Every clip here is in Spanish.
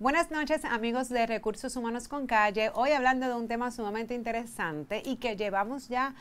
Buenas noches amigos de Recursos Humanos con Calle. Hoy hablando de un tema sumamente interesante y que llevamos ya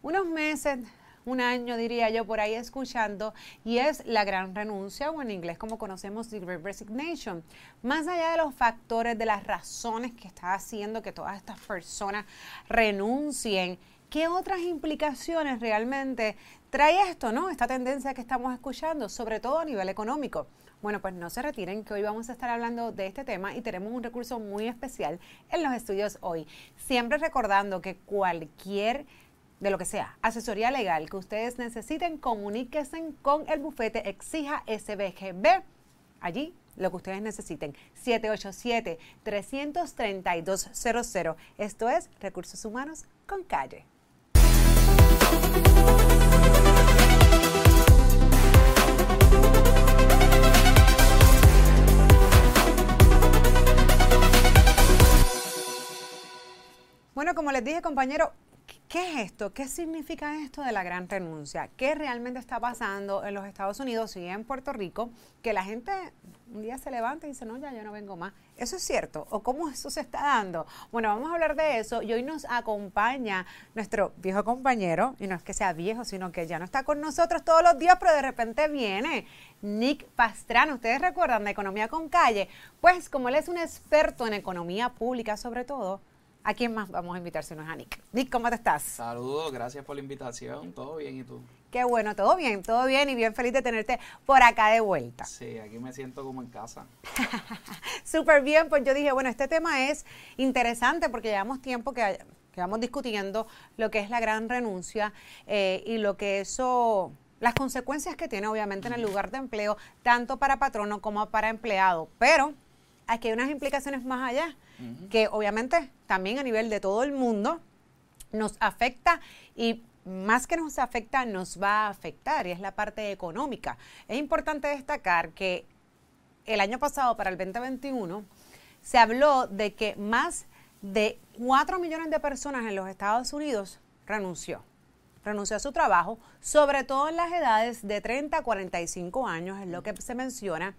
unos meses, un año diría yo por ahí escuchando y es la gran renuncia o en inglés como conocemos the great resignation. Más allá de los factores, de las razones que está haciendo que todas estas personas renuncien, ¿qué otras implicaciones realmente trae esto, no? Esta tendencia que estamos escuchando, sobre todo a nivel económico. Bueno, pues no se retiren, que hoy vamos a estar hablando de este tema y tenemos un recurso muy especial en los estudios hoy. Siempre recordando que cualquier de lo que sea, asesoría legal que ustedes necesiten, comuníquense con el bufete Exija SBGB. Allí lo que ustedes necesiten. 787-332-00. Esto es Recursos Humanos con Calle. Bueno, como les dije, compañero, ¿qué es esto? ¿Qué significa esto de la gran renuncia? ¿Qué realmente está pasando en los Estados Unidos y en Puerto Rico? Que la gente un día se levanta y dice, no, ya yo no vengo más. ¿Eso es cierto? ¿O cómo eso se está dando? Bueno, vamos a hablar de eso y hoy nos acompaña nuestro viejo compañero, y no es que sea viejo, sino que ya no está con nosotros todos los días, pero de repente viene Nick Pastrano. ¿Ustedes recuerdan de Economía con Calle? Pues como él es un experto en economía pública sobre todo, ¿A quién más vamos a invitar si no es a Nick? Nick, ¿cómo te estás? Saludos, gracias por la invitación. ¿Todo bien y tú? Qué bueno, todo bien, todo bien y bien feliz de tenerte por acá de vuelta. Sí, aquí me siento como en casa. Súper bien, pues yo dije, bueno, este tema es interesante porque llevamos tiempo que, que vamos discutiendo lo que es la gran renuncia eh, y lo que eso las consecuencias que tiene obviamente en el lugar de empleo, tanto para patrono como para empleado. Pero aquí hay unas implicaciones más allá, que obviamente también a nivel de todo el mundo nos afecta y más que nos afecta, nos va a afectar y es la parte económica. Es importante destacar que el año pasado, para el 2021, se habló de que más de 4 millones de personas en los Estados Unidos renunció. Renunció a su trabajo, sobre todo en las edades de 30 a 45 años, es lo que se menciona.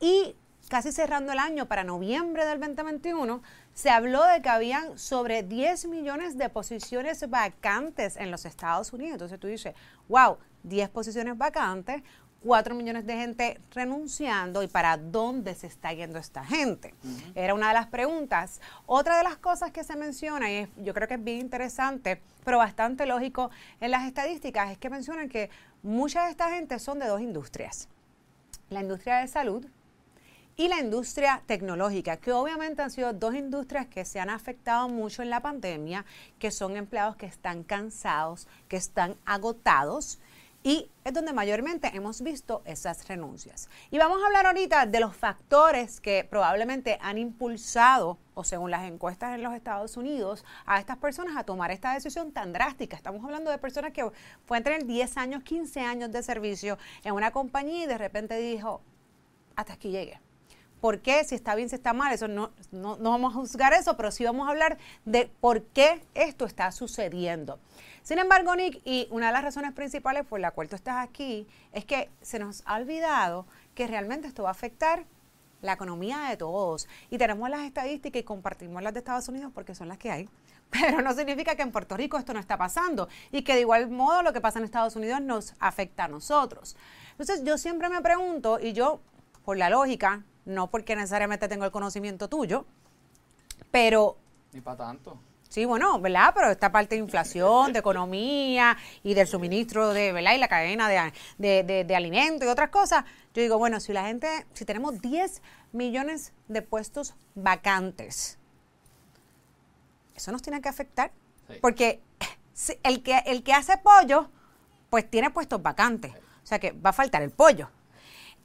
Y casi cerrando el año, para noviembre del 2021, se habló de que habían sobre 10 millones de posiciones vacantes en los Estados Unidos. Entonces tú dices, wow, 10 posiciones vacantes, 4 millones de gente renunciando y para dónde se está yendo esta gente. Era una de las preguntas. Otra de las cosas que se menciona, y yo creo que es bien interesante, pero bastante lógico en las estadísticas, es que mencionan que mucha de esta gente son de dos industrias. La industria de salud, y la industria tecnológica, que obviamente han sido dos industrias que se han afectado mucho en la pandemia, que son empleados que están cansados, que están agotados y es donde mayormente hemos visto esas renuncias. Y vamos a hablar ahorita de los factores que probablemente han impulsado, o según las encuestas en los Estados Unidos, a estas personas a tomar esta decisión tan drástica. Estamos hablando de personas que pueden tener 10 años, 15 años de servicio en una compañía y de repente dijo, hasta aquí llegué por qué, si está bien, si está mal, eso no, no, vamos a juzgar eso, pero sí vamos a hablar de por qué esto está sucediendo. Sin embargo, Nick, y una de las razones principales por la cual tú estás aquí, es que se nos ha olvidado que realmente esto va a afectar la economía de todos. Y tenemos las estadísticas y compartimos las de Estados Unidos porque son las que hay. Pero no significa que en Puerto Rico esto no está pasando y que de igual modo lo que pasa en Estados Unidos nos afecta a nosotros. Entonces yo siempre me pregunto, y yo, por la lógica, no porque necesariamente tengo el conocimiento tuyo, pero... Ni para tanto. Sí, bueno, ¿verdad? Pero esta parte de inflación, de economía y del suministro de, ¿verdad? Y la cadena de, de, de, alimentos y otras cosas. Yo digo, bueno, si la gente, si tenemos 10 millones de puestos vacantes, eso nos tiene que afectar. Porque el que, el que hace pollo, pues tiene puestos vacantes. O sea que va a faltar el pollo.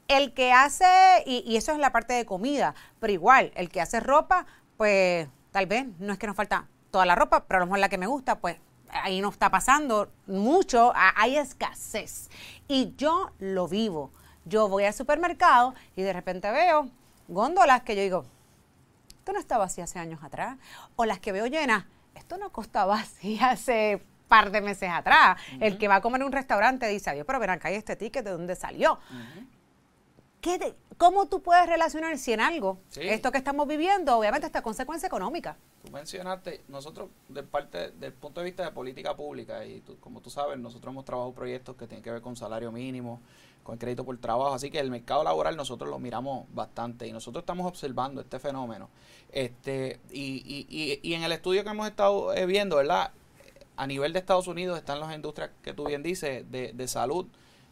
El que hace, y, eso es la parte de comida, pero igual, el que hace ropa, pues tal vez no es que nos falta toda la ropa, pero a lo mejor la que me gusta, pues ahí no está pasando mucho, hay escasez. Y yo lo vivo. Yo voy al supermercado y de repente veo góndolas que yo digo, esto no estaba así hace años atrás. O las que veo llenas, esto no costaba así hace par de meses atrás. El que va a comer en un restaurante dice, adiós, pero verán, acá hay este ticket, ¿de dónde salió? ¿Cómo tú puedes relacionar si en algo, Sí. esto que estamos viviendo, obviamente esta consecuencia económica? Tú mencionaste, nosotros de parte del punto de vista de política pública y tú- como tú sabes, nosotros hemos trabajado proyectos que tienen que ver con salario mínimo, con crédito por trabajo, así que el mercado laboral nosotros lo miramos bastante y nosotros estamos observando este fenómeno. Este y, y, y, y en el estudio que hemos estado eh, viendo, ¿verdad? A nivel de Estados Unidos están las industrias que tú bien dices de, de salud,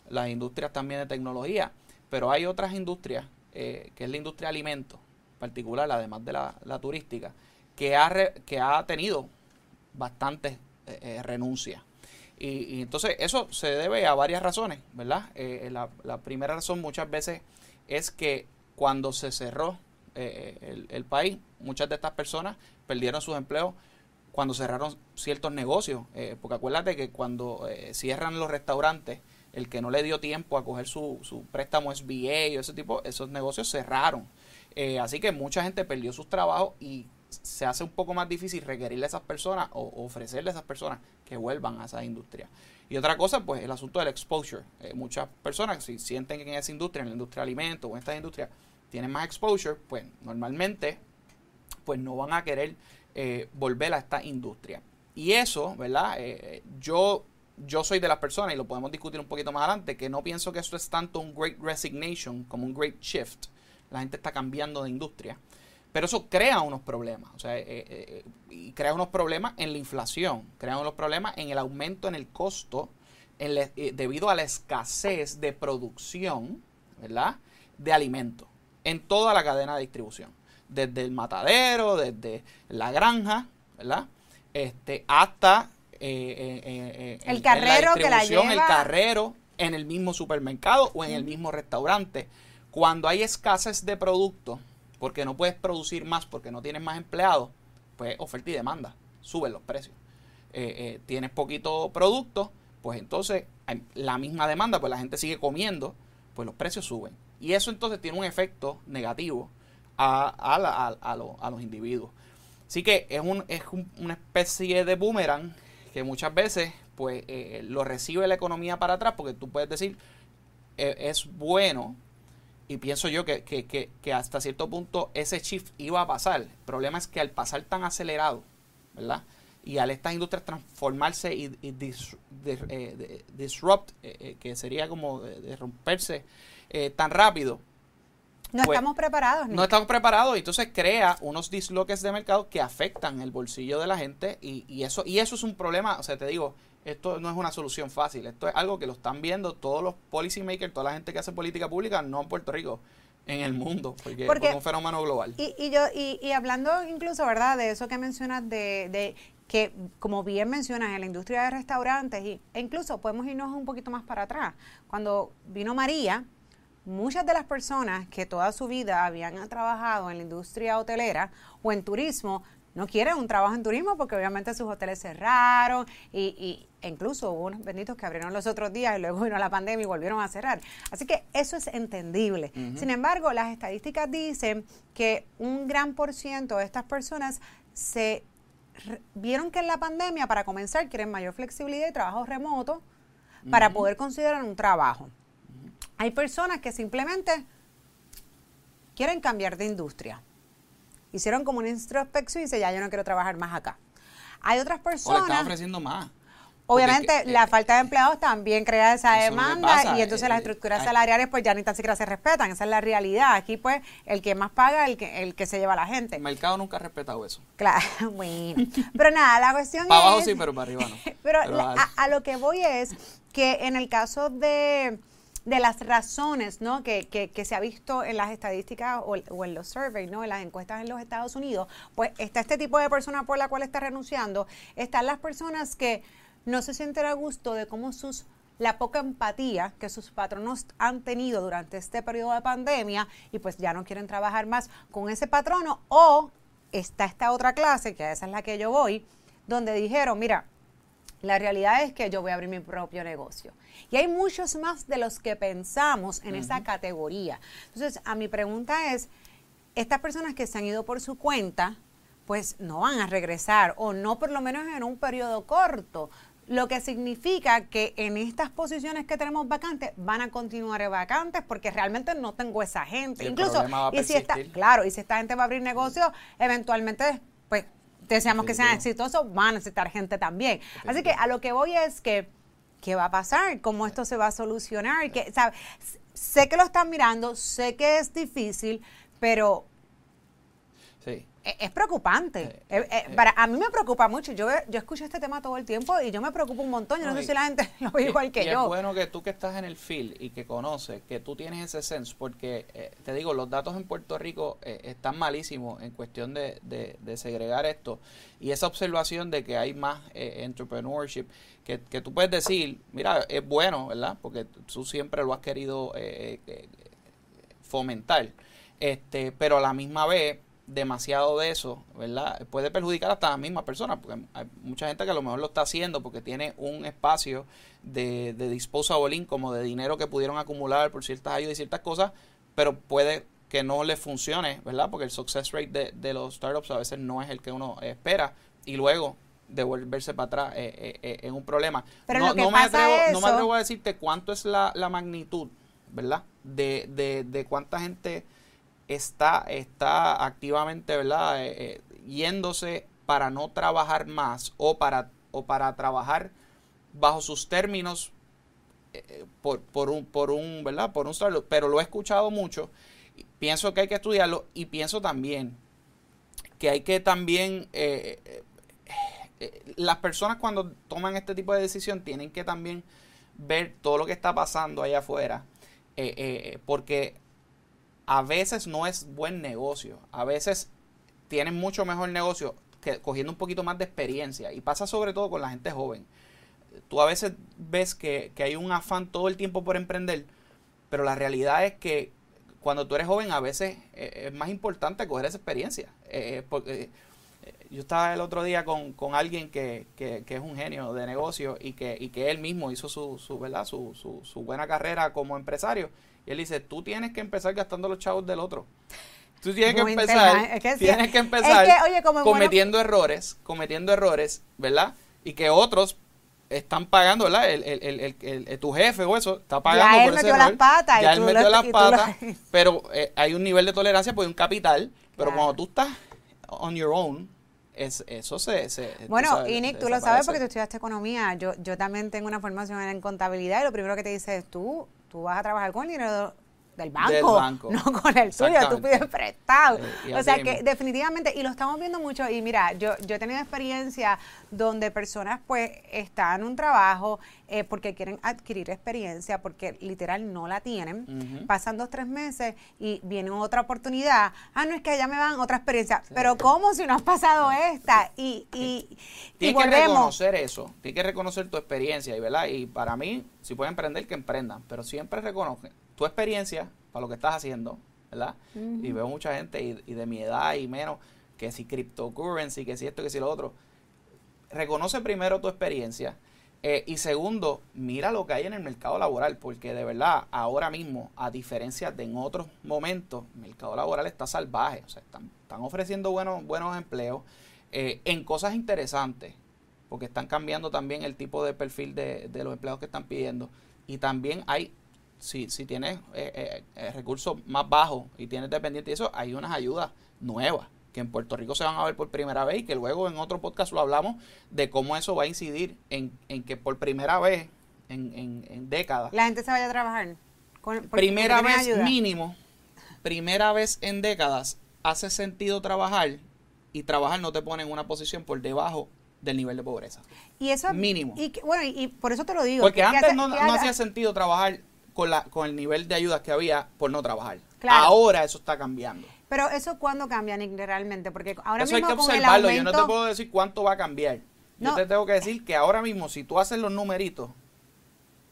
las industrias también de tecnología, pero hay otras industrias, eh, que es la industria de alimentos, particular, además de la, la turística, que ha, que ha tenido bastantes eh, eh, renuncias. Y, entonces eso se debe a varias razones, ¿verdad? La, primera razón muchas veces es que cuando se cerró el, el país, muchas de estas personas perdieron sus empleos cuando cerraron ciertos negocios. porque acuérdate que cuando cierran los restaurantes, el que no le dio tiempo a coger su, su préstamo SBA o ese tipo, esos negocios cerraron. Eh, así que mucha gente perdió sus trabajos y se hace un poco más difícil requerirle a esas personas o ofrecerle a esas personas que vuelvan a esa industria. Y otra cosa, pues el asunto del exposure. Eh, muchas personas, si sienten que en esa industria, en la industria de alimentos o en esta industria, tienen más exposure, pues normalmente pues no van a querer eh, volver a esta industria. Y eso, ¿verdad? Yo, yo soy de las personas, y lo podemos discutir un poquito más adelante, que no pienso que esto es tanto un great resignation como un great shift. La gente está cambiando de industria. Pero eso crea unos problemas, o sea, eh, eh, y crea unos problemas en la inflación, crea unos problemas en el aumento en el costo en eh, debido a la escasez de producción, ¿verdad? De alimentos en toda la cadena de distribución, desde el matadero, desde la granja, ¿verdad? Este, hasta eh, eh, eh, eh, El carrero en que la lleva. el carrero en el mismo supermercado o en el mismo restaurante. Cuando hay escasez de productos, porque no puedes producir más, porque no tienes más empleados, pues oferta y demanda, suben los precios. Tienes poquito producto, pues entonces hay la misma demanda, pues la gente sigue comiendo, pues los precios suben. Y eso entonces tiene un efecto negativo a, a la- a- a lo- a los individuos. Así que es, un, es un- una especie de boomerang que muchas veces pues eh, lo recibe la economía para atrás porque tú puedes decir eh, es bueno y pienso yo que, que, que, que hasta cierto punto ese shift iba a pasar. El problema es que al pasar tan acelerado, ¿verdad? Y al estas industrias transformarse y, y eh, disrupt, eh, eh, que sería como de, romperse tan rápido, No Pues, estamos preparados. no estamos preparados y entonces crea unos disloques de mercado que afectan el bolsillo de la gente y, y eso y eso es un problema, o sea, te digo, esto no es una solución fácil, esto es algo que lo están viendo todos los policy makers, toda la gente que hace política pública, no en Puerto Rico, en el mundo, porque es un fenómeno global. Y, y yo y, y hablando incluso, ¿verdad? De eso que mencionas de, de que como bien mencionas en la industria de restaurantes y, e incluso podemos irnos un poquito más para atrás. Cuando vino María, muchas de las personas que toda su vida habían trabajado en la industria hotelera o en turismo no quieren un trabajo en turismo porque obviamente sus hoteles cerraron y, y incluso hubo unos benditos que abrieron los otros días y luego vino la pandemia y volvieron a cerrar. Así que eso es entendible. Sin embargo, las estadísticas dicen que un gran por ciento de estas personas se vieron que en la pandemia, para comenzar, quieren mayor flexibilidad y trabajo remoto para poder considerar un trabajo. Hay personas que simplemente quieren cambiar de industria. Hicieron como una introspección y dicen, ya yo no quiero trabajar más acá. Hay otras o le están personas, ofreciendo más. obviamente es que, la eh, falta de empleados también crea esa demanda y entonces eh, las eh, estructuras salariales pues ya ni tan siquiera se respetan, esa es la realidad. Aquí pues el que más paga, el que, el que se lleva a la gente. el mercado nunca ha respetado eso. Claro, bueno. Pero nada, la cuestión Para es... abajo sí, pero para arriba no. Pero Pero la- dale. a, a lo que voy es que en el caso de, de las razones ¿no? que, que, se ha visto en las estadísticas o, en los surveys, ¿no? en las encuestas en los Estados Unidos, pues está este tipo de persona por la cual está renunciando, están las personas que no se sienten a gusto de cómo sus la poca empatía que sus patronos han tenido durante este periodo de pandemia y pues ya no quieren trabajar más con ese patrono o está esta otra clase, que esa es la que yo voy, donde dijeron, mira, la realidad es que yo voy a abrir mi propio negocio. Y hay muchos más de los que pensamos en esa categoría. Entonces, a mi pregunta es, estas personas que se han ido por su cuenta, pues no van a regresar, o no por lo menos en un periodo corto. lo que significa que en estas posiciones que tenemos vacantes van a continuar vacantes porque realmente no tengo esa gente. Incluso, y si está, claro, y si esta gente va a abrir negocios, eventualmente, pues deseamos que sean exitosos, van a necesitar gente también. Así que a lo que voy es que, ¿qué va a pasar? ¿Cómo esto se va a solucionar? Que, Sé que lo están mirando, sé que es difícil, pero es preocupante. Eh, eh, eh, para, a mí me preocupa mucho. Yo, yo escucho este tema todo el tiempo y yo me preocupo un montón. Yo no, sé si la gente lo ve igual que yo. Es bueno que tú que estás en el field y que conoces, que tú tienes ese sense, porque te digo, los datos en Puerto Rico están malísimos en cuestión de, de, segregar esto. Y esa observación de que hay más entrepreneurship, que, que, tú puedes decir, mira, es bueno, ¿verdad? Porque tú siempre lo has querido fomentar. Este, pero a la misma vez demasiado de eso, ¿verdad? Puede perjudicar hasta a la misma persona, porque hay mucha gente que a lo mejor lo está haciendo porque tiene un espacio de, de disposable como de dinero que pudieron acumular por ciertas ayudas y ciertas cosas, pero puede que no le funcione, ¿verdad? Porque el success rate de, de los startups a veces no es el que uno espera y luego devolverse para atrás eh, eh, eh, es un problema. Pero no, no, me atrevo, no me atrevo a decirte cuánto es la, la magnitud, ¿verdad? De, de, de cuánta gente está, está activamente, ¿verdad? Eh, eh, yéndose para no trabajar más o para, o para trabajar bajo sus términos eh, por, por, un, por un, ¿verdad? Por un pero lo he escuchado mucho. Pienso que hay que estudiarlo y pienso también que hay que también las personas cuando toman este tipo de decisión tienen que también ver todo lo que está pasando allá afuera. porque a veces no es buen negocio. A veces tienen mucho mejor negocio que cogiendo un poquito más de experiencia. Y pasa sobre todo con la gente joven. Tú a veces ves que, hay un afán todo el tiempo por emprender, pero la realidad es que cuando tú eres joven a veces eh, es más importante coger esa experiencia. Eh, eh, porque, yo estaba el otro día con, alguien que, es un genio de negocio y que, y que él mismo hizo su, su, ¿verdad? Su, su buena carrera como empresario y él dice, tú tienes que empezar gastando los chavos del otro. Tú tienes que empezar, tienes que empezar cometiendo errores, cometiendo errores, ¿verdad? Y que otros están pagando, ¿verdad? El, el, el, tu jefe o eso está pagando ya él metió las patas. Ya él metió las patas, pero eh, hay un nivel de tolerancia, pues un capital, pero cuando tú estás on your own, es, eso se... se bueno, y Nick, tú lo sabes porque tú estudiaste economía. Yo, yo también tengo una formación en contabilidad y lo primero que te dice es tú tú vas a trabajar con el dinero del banco, no con el tuyo, tú pides prestado. Eh, o sea que definitivamente, y lo estamos viendo mucho, y mira, yo, yo he tenido experiencia donde personas pues están en un trabajo eh, porque quieren adquirir experiencia, porque literal no la tienen, pasan dos, tres meses y viene otra oportunidad, ah, no es que allá me van otra experiencia, pero ¿cómo si no has pasado esta? Y, y, Tienes que reconocer eso, tienes que reconocer tu experiencia, y verdad, y para mí, si pueden emprender, que emprendan, pero siempre reconoce tu experiencia para lo que estás haciendo, ¿verdad? Y veo mucha gente y, de mi edad y menos que si cryptocurrency, que si esto, que si lo otro. Reconoce primero tu experiencia eh, y segundo, mira lo que hay en el mercado laboral, porque de verdad, ahora mismo, a diferencia de en otros momentos, el mercado laboral está salvaje, o sea, están, están ofreciendo buenos, buenos empleos eh, en cosas interesantes, porque están cambiando también el tipo de perfil de, de los empleados que están pidiendo. Y también hay si, si tienes eh, eh, eh, recursos más bajos y tienes dependiente y eso, hay unas ayudas nuevas que en Puerto Rico se van a ver por primera vez y que luego en otro podcast lo hablamos de cómo eso va a incidir en, en que por primera vez en, en, décadas. La gente se vaya a trabajar. primera vez mínimo, primera vez en décadas hace sentido trabajar y trabajar no te pone en una posición por debajo del nivel de pobreza. Y eso mínimo. Y, bueno, y, por eso te lo digo. Porque antes no, no hacía sentido trabajar con, la, con el nivel de ayudas que había por no trabajar. Ahora eso está cambiando. Pero eso cuándo cambia, Nick, realmente, porque ahora eso mismo hay que observarlo. Yo no te puedo decir cuánto va a cambiar. Yo te tengo que decir que ahora mismo, si tú haces los numeritos,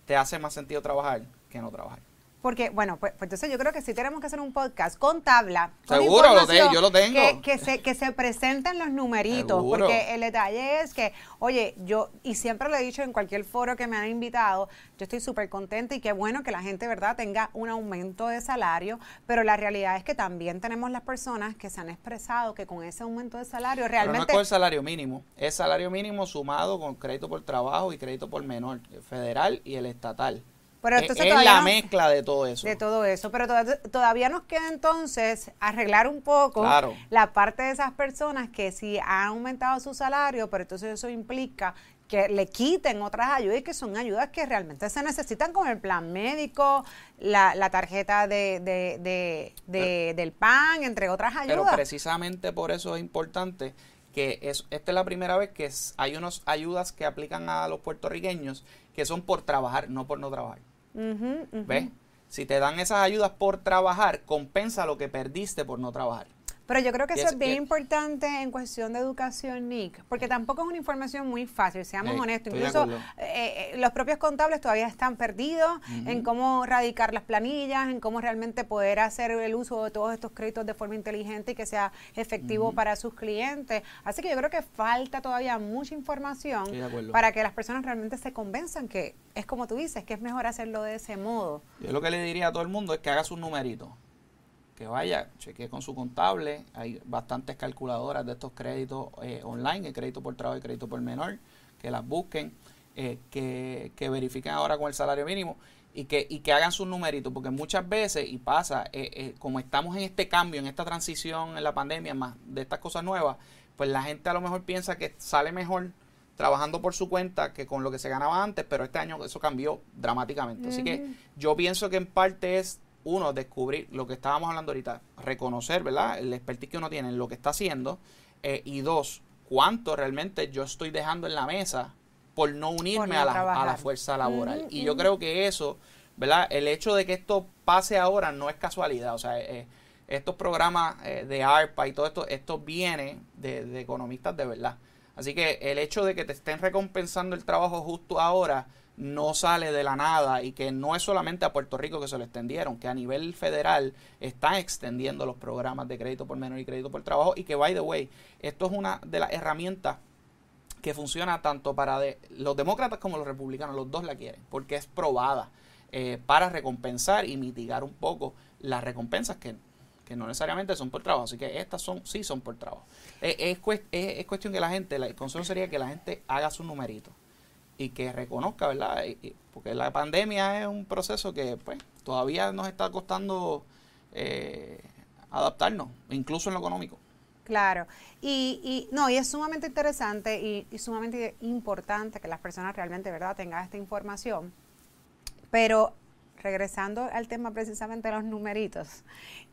te hace más sentido trabajar que no trabajar. Porque, bueno, pues, pues, entonces yo creo que sí tenemos que hacer un podcast con tabla. Seguro, lo tengo, yo lo tengo. Que, que, se, que se presenten los numeritos. Porque el detalle es que, oye, yo, y siempre lo he dicho en cualquier foro que me han invitado, yo estoy súper contenta y qué bueno que la gente, ¿verdad?, tenga un aumento de salario, pero la realidad es que también tenemos las personas que se han expresado que con ese aumento de salario realmente... Pero no es con el salario mínimo, es salario mínimo sumado con crédito por trabajo y crédito por menor, federal y el estatal. Pero es, la mezcla de todo eso. De todo eso. Pero todavía nos queda entonces arreglar un poco la parte de esas personas que si han aumentado su salario, pero entonces eso implica que le quiten otras ayudas y que son ayudas que realmente se necesitan como el plan médico, la, la tarjeta de, de, de, del PAN, entre otras ayudas. Pero precisamente por eso es importante que es, esta es la primera vez que hay unas ayudas que aplican a los puertorriqueños que son por trabajar, no por no trabajar. ¿Ves? Si te dan esas ayudas por trabajar, compensa lo que perdiste por no trabajar. Pero yo creo que eso es, bien importante en cuestión de educación, Nick, porque tampoco es una información muy fácil, seamos honestos. Incluso eh, eh, los propios contables todavía están perdidos en cómo radicar las planillas, en cómo realmente poder hacer el uso de todos estos créditos de forma inteligente y que sea efectivo para sus clientes. Así que yo creo que falta todavía mucha información para que las personas realmente se convenzan que es como tú dices, que es mejor hacerlo de ese modo. Yo lo que le diría a todo el mundo es que haga sus numeritos que vaya, chequee con su contable. Hay bastantes calculadoras de estos créditos eh, online, el crédito por trabajo y crédito por menor, que las busquen, eh, que, que, verifiquen ahora con el salario mínimo y que, y que hagan sus numeritos, porque muchas veces, y pasa, eh, como estamos en este cambio, en esta transición en la pandemia, más de estas cosas nuevas, pues la gente a lo mejor piensa que sale mejor trabajando por su cuenta que con lo que se ganaba antes, pero este año eso cambió dramáticamente. Así que yo pienso que en parte es uno, descubrir lo que estábamos hablando ahorita, reconocer, ¿verdad? El expertise que uno tiene en lo que está haciendo. Eh, y dos, cuánto realmente yo estoy dejando en la mesa por no unirme a, la, fuerza laboral. y yo creo que eso, ¿verdad? El hecho de que esto pase ahora no es casualidad. O sea, eh, estos programas eh, de ARPA y todo esto, esto viene de, de economistas de verdad. Así que el hecho de que te estén recompensando el trabajo justo ahora no sale de la nada y que no es solamente a Puerto Rico que se lo extendieron, que a nivel federal están extendiendo los programas de crédito por menor y crédito por trabajo y que, by the way, esto es una de las herramientas que funciona tanto para los demócratas como los republicanos, los dos la quieren, porque es probada eh, para recompensar y mitigar un poco las recompensas que, no necesariamente son por trabajo, así que estas son sí son por trabajo. Eh, es, es, cuestión que la gente, el consejo sería que la gente haga su numerito y que reconozca, ¿verdad? porque la pandemia es un proceso que pues todavía nos está costando eh, adaptarnos, incluso en lo económico. Claro, y, y no, y es sumamente interesante y, y, sumamente importante que las personas realmente, ¿verdad?, tengan esta información. Pero regresando al tema precisamente de los numeritos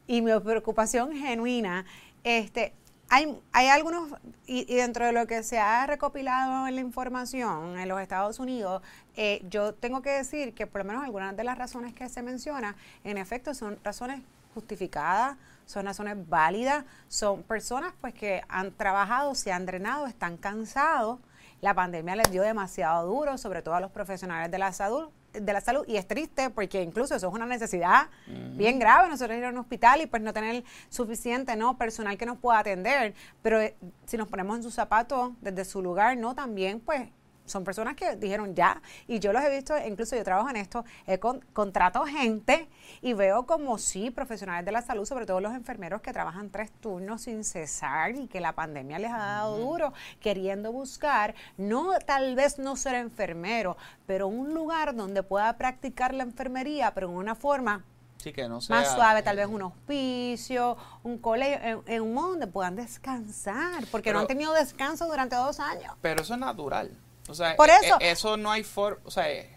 y mi preocupación genuina, este, hay, hay algunos, y, dentro de lo que se ha recopilado en la información en los Estados Unidos, eh, yo tengo que decir que por lo menos algunas de las razones que se menciona, en efecto, son razones justificadas, son razones válidas, son personas pues que han trabajado, se han drenado, están cansados. La pandemia les dio demasiado duro, sobre todo a los profesionales de la salud, de la salud y es triste porque incluso eso es una necesidad bien grave nosotros ir a un hospital y pues no tener suficiente no personal que nos pueda atender pero eh, si nos ponemos en sus zapatos desde su lugar no también pues son personas que dijeron ya, y yo los he visto, incluso yo trabajo en esto, he con, contrato gente y veo como sí, profesionales de la salud, sobre todo los enfermeros que trabajan tres turnos sin cesar y que la pandemia les ha dado duro, queriendo buscar, no tal vez no ser enfermero, pero un lugar donde pueda practicar la enfermería, pero en una forma Sí, que no más suave, tal vez un hospicio, un colegio, en, un modo donde puedan descansar, porque no han tenido descanso durante dos años. Pero eso es natural. O sea, Por e, eso, e, eso no hay forma, o sea, eh,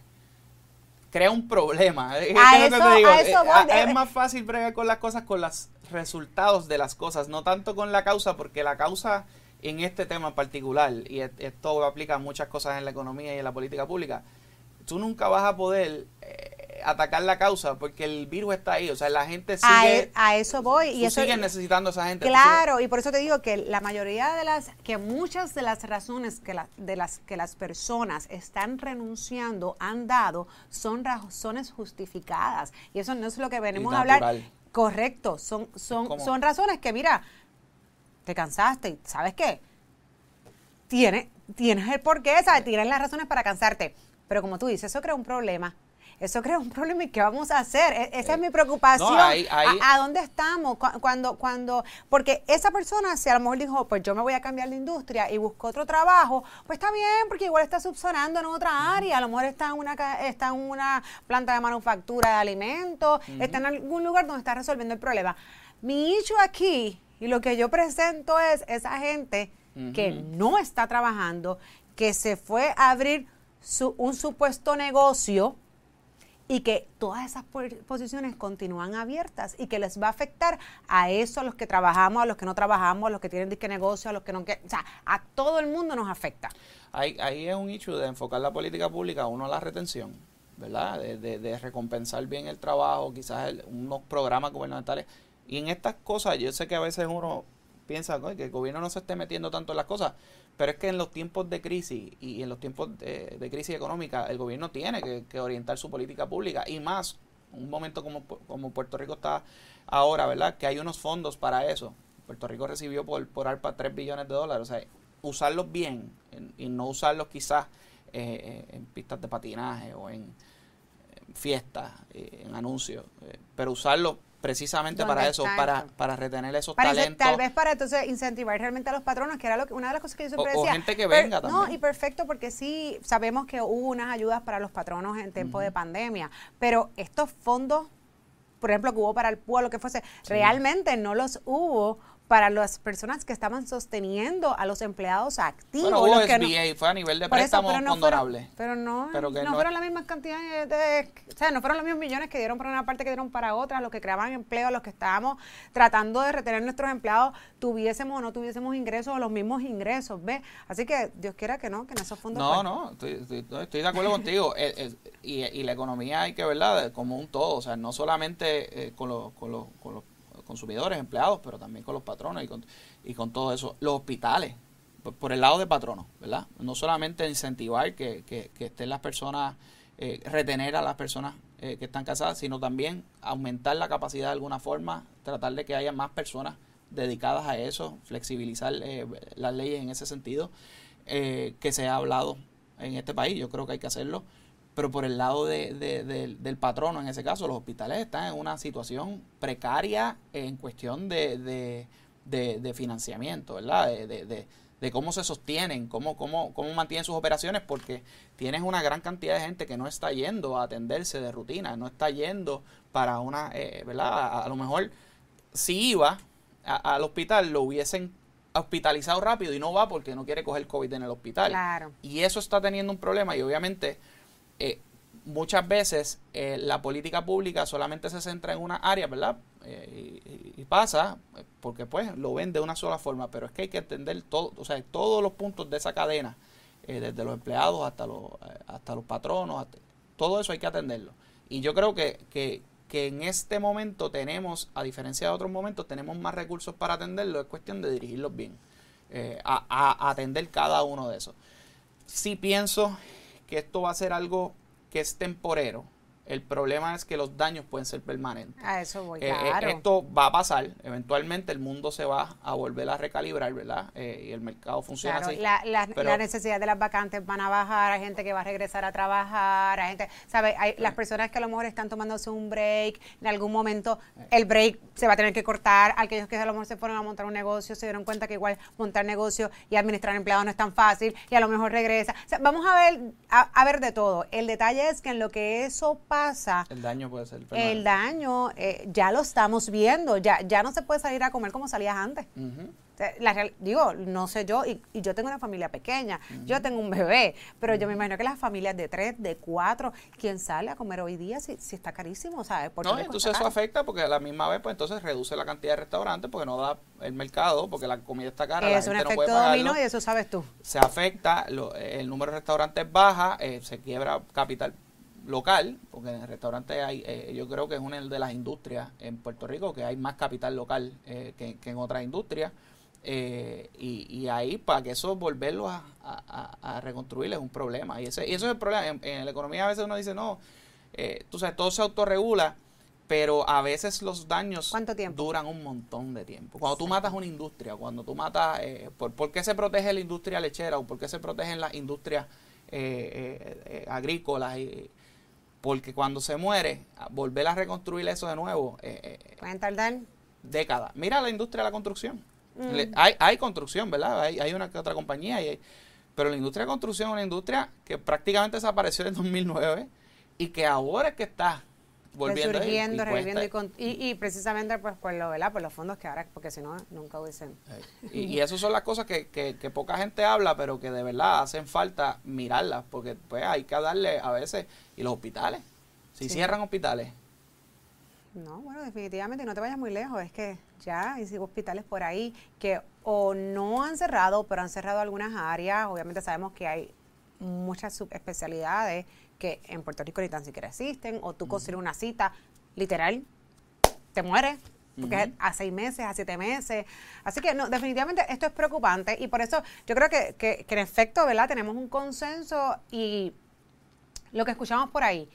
crea un problema. A eso, eh, es más fácil bregar con las cosas con los resultados de las cosas, no tanto con la causa, porque la causa en este tema en particular, y esto aplica a muchas cosas en la economía y en la política pública, tú nunca vas a poder eh, atacar la causa porque el virus está ahí, o sea, la gente sigue... A, e, eso voy. Y eso, siguen necesitando a esa gente. Claro, y por eso te digo que la mayoría de las, que muchas de las razones que la, de las que las personas están renunciando han dado son razones justificadas. Y eso no es lo que venimos a hablar. Correcto, son, son, son razones que, mira, te cansaste y ¿sabes qué? Tienes, tienes el porqué, ¿sabes? Tienes las razones para cansarte. Pero como tú dices, eso crea un problema eso crea un problema y qué vamos a hacer. E, esa es mi preocupación. ¿A, dónde estamos? Cuando, cuando, porque esa persona, si a lo mejor dijo, pues yo me voy a cambiar de industria y busco otro trabajo, pues está bien, porque igual está subsanando en otra área. A lo mejor está en una, está en una planta de manufactura de alimentos, está en algún lugar donde está resolviendo el problema. Mi hecho aquí, y lo que yo presento es esa gente que no está trabajando, que se fue a abrir su, un supuesto negocio y que todas esas posiciones continúan abiertas y que les va a afectar a eso, a los que trabajamos, a los que no trabajamos, a los que tienen disque negocio, a los que no que, o sea, a todo el mundo nos afecta. Ahí, ahí es un hecho de enfocar la política pública, uno a la retención, ¿verdad? De, de, recompensar bien el trabajo, quizás unos programas gubernamentales. Y en estas cosas, yo sé que a veces uno piensa que el gobierno no se esté metiendo tanto en las cosas, pero es que en los tiempos de crisis y en los tiempos de, crisis económica, el gobierno tiene que, orientar su política pública y más un momento como, como Puerto Rico está ahora, ¿verdad? Que hay unos fondos para eso. Puerto Rico recibió por, por ARPA 3 billones de dólares. O sea, usarlos bien y no usarlos quizás eh, eh, en pistas de patinaje o en, fiestas, eh, en anuncios, pero usarlos precisamente para eso, para, para retener esos talentos. Tal vez para entonces incentivar realmente a los patronos, que era lo que, una de las cosas que yo siempre decía. O gente que venga también. No, y perfecto, porque sí, sabemos que hubo unas ayudas para los patronos en tiempo de pandemia, pero estos fondos, por ejemplo, que hubo para el pueblo, que fuese, realmente no los hubo para las personas que estaban sosteniendo a los empleados activos. Bueno, SBA, fue a nivel de préstamo pero no condonable. pero no, no, fueron las mismas cantidades de, o sea, no fueron los mismos millones que dieron para una parte que dieron para otra, los que creaban empleo, los que estábamos tratando de retener nuestros empleados, tuviésemos o no tuviésemos ingresos o los mismos ingresos, ¿ves? Así que Dios quiera que no, que en esos fondos... No, no, estoy, estoy, de acuerdo contigo. y, y, la economía hay que verla como un todo, o sea, no solamente eh, con, los, con, los, con los consumidores, empleados, pero también con los patronos y con, y con todo eso. Los hospitales, por, el lado de patronos, ¿verdad? No solamente incentivar que, que, estén las personas, eh, retener a las personas eh, que están casadas, sino también aumentar la capacidad de alguna forma, tratar de que haya más personas dedicadas a eso, flexibilizar eh, las leyes en ese sentido, que se ha hablado en este país. Yo creo que hay que hacerlo pero por el lado de, del patrono, en ese caso, los hospitales están en una situación precaria en cuestión de, financiamiento, ¿verdad? De, cómo se sostienen, cómo, cómo, cómo mantienen sus operaciones, porque tienes una gran cantidad de gente que no está yendo a atenderse de rutina, no está yendo para una, eh, ¿verdad? A, lo mejor si iba al hospital lo hubiesen hospitalizado rápido y no va porque no quiere coger COVID en el hospital. Claro. Y eso está teniendo un problema y obviamente eh, muchas veces eh, la política pública solamente se centra en una área, ¿verdad? Eh, y, pasa, porque pues lo ven de una sola forma, pero es que hay que entender todo, o sea, todos los puntos de esa cadena, desde los empleados hasta los, hasta los patronos, todo eso hay que atenderlo. Y yo creo que, que, que en este momento tenemos, a diferencia de otros momentos, tenemos más recursos para atenderlo, es cuestión de dirigirlos bien, a, a atender cada uno de esos. Sí pienso que esto va a ser algo que es temporero el problema es que los daños pueden ser permanentes. A eso voy, eh, eh, esto va a pasar, eventualmente el mundo se va a volver a recalibrar, ¿verdad? Eh, y el mercado funciona así. La, la, necesidad de las vacantes van a bajar, hay gente que va a regresar a trabajar, hay gente, ¿sabe? Hay las personas que a lo mejor están tomándose un break, en algún momento el break se va a tener que cortar, aquellos que a lo mejor se fueron a montar un negocio se dieron cuenta que igual montar negocio y administrar empleados no es tan fácil y a lo mejor regresa. vamos a ver, a ver de todo. El detalle es que en lo que eso pasa, el daño puede ser. El daño eh, ya lo estamos viendo, ya, ya no se puede salir a comer como salías antes. La digo, no sé yo, y, yo tengo una familia pequeña, yo tengo un bebé, pero yo me imagino que las familias de tres, de cuatro, ¿quién sale a comer hoy día si, si está carísimo? ¿sabes? No, entonces eso afecta porque a la misma vez, pues entonces reduce la cantidad de restaurantes porque no da el mercado, porque la comida está cara. Es un efecto dominó y eso sabes tú. Se afecta, el número de restaurantes baja, eh, se quiebra capital local, porque en el restaurante hay, eh, yo creo que es una de las industrias en Puerto Rico que hay más capital local eh, que, en otras industrias. Eh, y, ahí, para que eso volverlo a, a, reconstruir es un problema. Y, ese, y eso es el problema. En, la economía a veces uno dice, no, tú sabes, todo se autorregula, pero a veces los daños duran un montón de tiempo. Cuando tú matas una industria, cuando tú matas, ¿por, ¿por, qué se protege la industria lechera o por qué se protegen las industrias agrícolas? Y, porque cuando se muere, volver a reconstruir eso de nuevo. Eh, eh, Pueden tardar décadas. Mira la industria de la construcción. Mm. hay, hay construcción, ¿verdad? Hay, hay una que otra compañía. Y pero la industria de construcción es una industria que prácticamente desapareció en 2009 y que ahora es que está volviendo Resurgiendo, reviviendo y, y, precisamente pues por lo ¿verdad? por los fondos que ahora porque si no nunca hubiesen. Y, y esas son las cosas que, que, que, poca gente habla pero que de verdad hacen falta mirarlas porque pues hay que darle a veces y los hospitales. Si cierran hospitales. No bueno definitivamente no te vayas muy lejos es que ya hay hospitales por ahí que o no han cerrado pero han cerrado algunas áreas. Obviamente sabemos que hay muchas subespecialidades que en Puerto Rico ni tan siquiera existen, o tú consigues una cita, literal, te mueres, porque a seis meses, a siete meses. Así que no, definitivamente esto es preocupante y por eso yo creo que, que, que en efecto, ¿verdad? Tenemos un consenso y lo que escuchamos por ahí,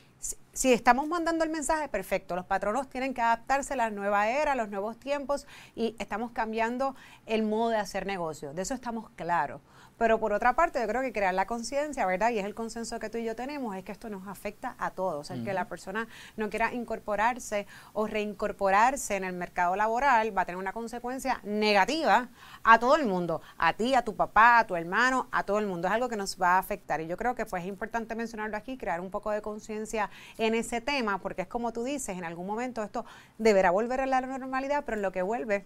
si, estamos mandando el mensaje, perfecto, los patronos tienen que adaptarse a la nueva era, a los nuevos tiempos y estamos cambiando el modo de hacer negocio, de eso estamos claros. Pero por otra parte, yo creo que crear la conciencia, ¿verdad? Y es el consenso que tú y yo tenemos, es que esto nos afecta a todos. El que la persona no quiera incorporarse o reincorporarse en el mercado laboral va a tener una consecuencia negativa a todo el mundo, a ti, a tu papá, a tu hermano, a todo el mundo. Es algo que nos va a afectar. Y yo creo que pues es importante mencionarlo aquí, crear un poco de conciencia en ese tema, porque es como tú dices, en algún momento esto deberá volver a la normalidad, pero en lo que vuelve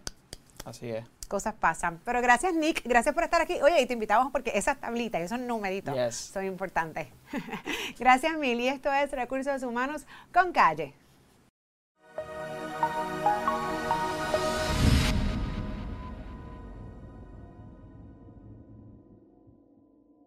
Así es. Cosas pasan. Pero gracias, Nick. Gracias por estar aquí. Oye, y te invitamos porque esas tablitas, esos numeritos son importantes. gracias, Mil. Y esto es Recursos Humanos con Calle.